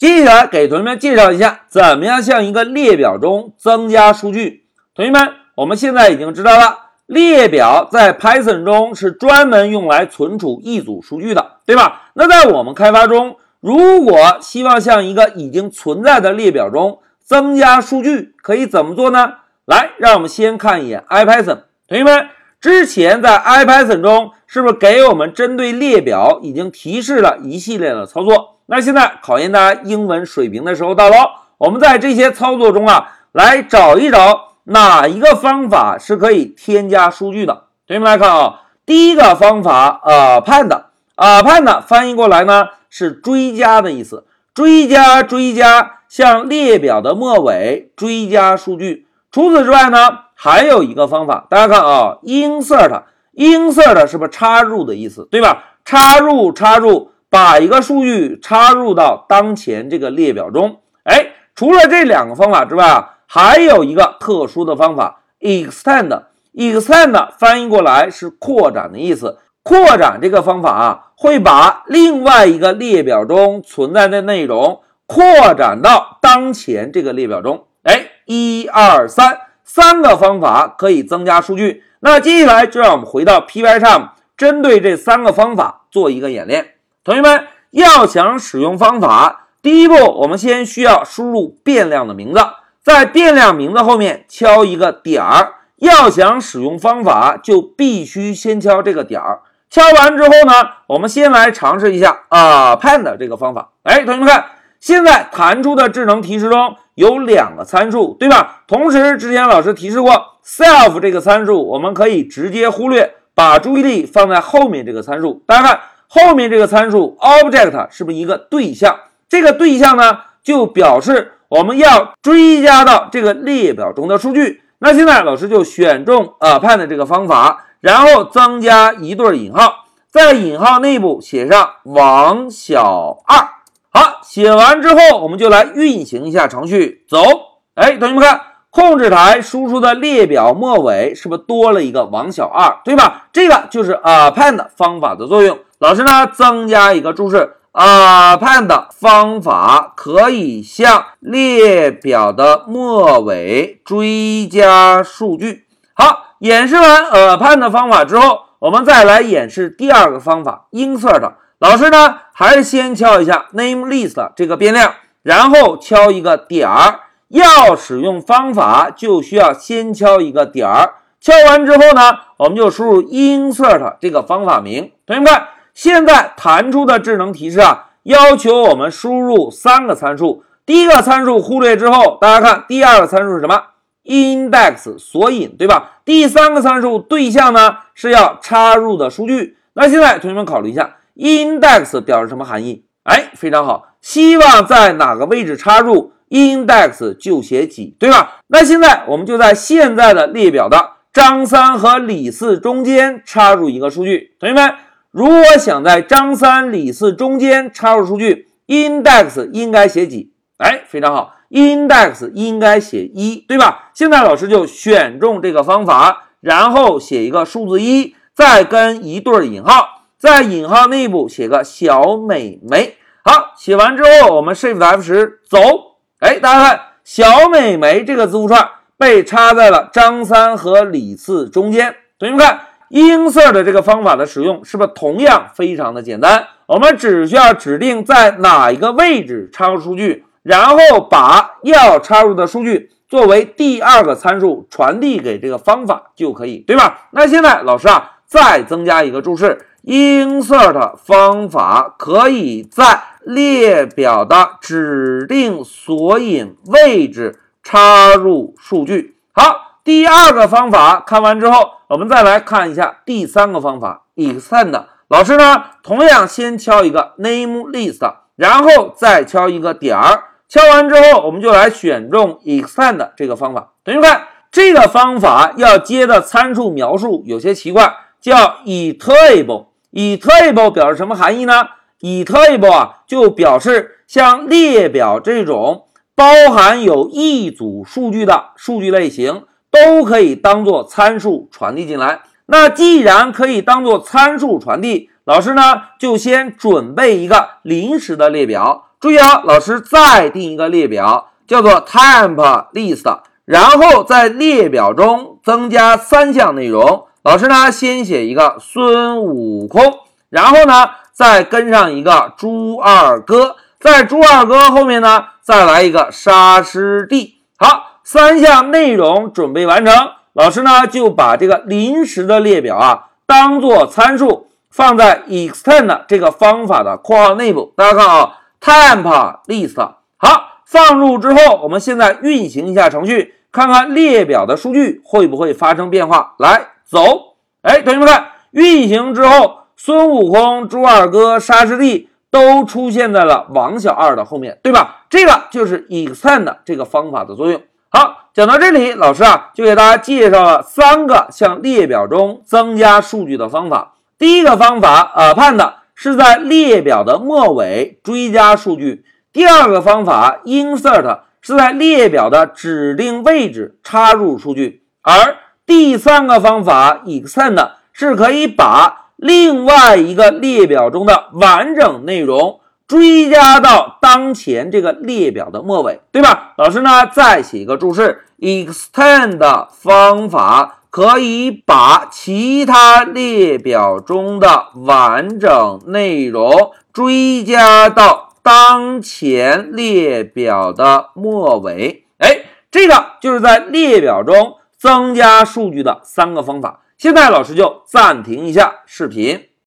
接下来给同学们介绍一下，怎么样向一个列表中增加数据。同学们，我们现在已经知道了，列表在 Python 中是专门用来存储一组数据的，对吧？那在我们开发中，如果希望向一个已经存在的列表中增加数据，可以怎么做呢？来，让我们先看一眼 IPython。同学们，之前在 IPython 中是不是给我们针对列表已经提示了一系列的操作？那现在考验大家英文水平的时候到了，我们在这些操作中啊，来找一找哪一个方法是可以添加数据的。同学们来看啊，第一个方法，append，append 翻译过来呢是追加的意思，追加追加，向列表的末尾追加数据。除此之外呢，还有一个方法，大家看啊，insert insert 是不是插入的意思，对吧？插入，插入。把一个数据插入到当前这个列表中，哎，除了这两个方法之外啊，还有一个特殊的方法，extend。extend 翻译过来是扩展的意思。扩展这个方法啊，会把另外一个列表中存在的内容扩展到当前这个列表中。哎，一二三，三个方法可以增加数据。那接下来就让我们回到 Pycharm，针对这三个方法做一个演练。同学们要想使用方法，第一步我们先需要输入变量的名字，在变量名字后面敲一个点儿。要想使用方法，就必须先敲这个点儿。敲完之后呢，我们先来尝试一下 append 这个方法。哎，同学们看，现在弹出的智能提示中有两个参数，对吧？同时之前老师提示过 self 这个参数，我们可以直接忽略，把注意力放在后面这个参数。大家看。后面这个参数 object 是不是一个对象？这个对象呢，就表示我们要追加到这个列表中的数据。那现在老师就选中 append 这个方法，然后增加一对引号，在引号内部写上王小二。写完之后，我们就来运行一下程序。走，哎，同学们看。控制台输出的列表末尾是不是多了一个王小二，对吧？这个就是 append 方法的作用。老师呢，增加一个注释：append 方法可以向列表的末尾追加数据。好，演示完 append 方法之后，我们再来演示第二个方法 insert。老师呢，还是先敲一下 name list 这个变量，然后敲一个点儿。要使用方法，就需要先敲一个点儿。敲完之后呢，我们就输入 insert 这个方法名。同学们看，现在弹出的智能提示啊，要求我们输入三个参数。第一个参数忽略之后，大家看第二个参数是什么？index 索引，对吧？第三个参数对象呢是要插入的数据。那现在同学们考虑一下，index 表示什么含义？哎，非常好，希望在哪个位置插入？index 就写几，对吧？那现在我们就在现在的列表的张三和李四中间插入一个数据。同学们，如果想在张三、李四中间插入数据，index 应该写几？哎，非常好，index 应该写一，对吧？现在老师就选中这个方法，然后写一个数字一，再跟一对引号，在引号内部写个小美眉。好，写完之后，我们 Shift F 十走。哎，大家看，小美眉这个字符串被插在了张三和李四中间。同学们看，insert 这个方法的使用是不是同样非常的简单？我们只需要指定在哪一个位置插入数据，然后把要插入的数据作为第二个参数传递给这个方法就可以，对吧？那现在老师啊，再增加一个注释：insert 方法可以在。列表的指定索引位置插入数据。好，第二个方法看完之后，我们再来看一下第三个方法 extend。老师呢，同样先敲一个 name list，然后再敲一个点儿。敲完之后，我们就来选中 extend 这个方法。同学们，这个方法要接的参数描述有些奇怪，叫 iterable。以 table 表示什么含义呢以 table 啊，就表示像列表这种包含有一组数据的数据类型，都可以当做参数传递进来。那既然可以当做参数传递，老师呢就先准备一个临时的列表，注意啊，老师再定一个列表，叫做 temp list，然后在列表中增加三项内容。老师呢，先写一个孙悟空，然后呢，再跟上一个猪二哥，在猪二哥后面呢，再来一个沙师弟。好，三项内容准备完成，老师呢就把这个临时的列表啊当做参数放在 extend 这个方法的括号内部。大家看啊。temp list 好，放入之后，我们现在运行一下程序，看看列表的数据会不会发生变化。来，走，哎，同学们看，运行之后，孙悟空、猪二哥、沙师弟都出现在了王小二的后面，对吧？这个就是 extend 这个方法的作用。好，讲到这里，老师啊就给大家介绍了三个向列表中增加数据的方法。第一个方法，append。是在列表的末尾追加数据。第二个方法，insert 是在列表的指定位置插入数据，而第三个方法，extend 是可以把另外一个列表中的完整内容追加到当前这个列表的末尾，对吧？老师呢，再写一个注释：extend 方法。可以把其他列表中的完整内容追加到当前列表的末尾。哎，这个就是在列表中增加数据的三个方法。现在老师就暂停一下视频。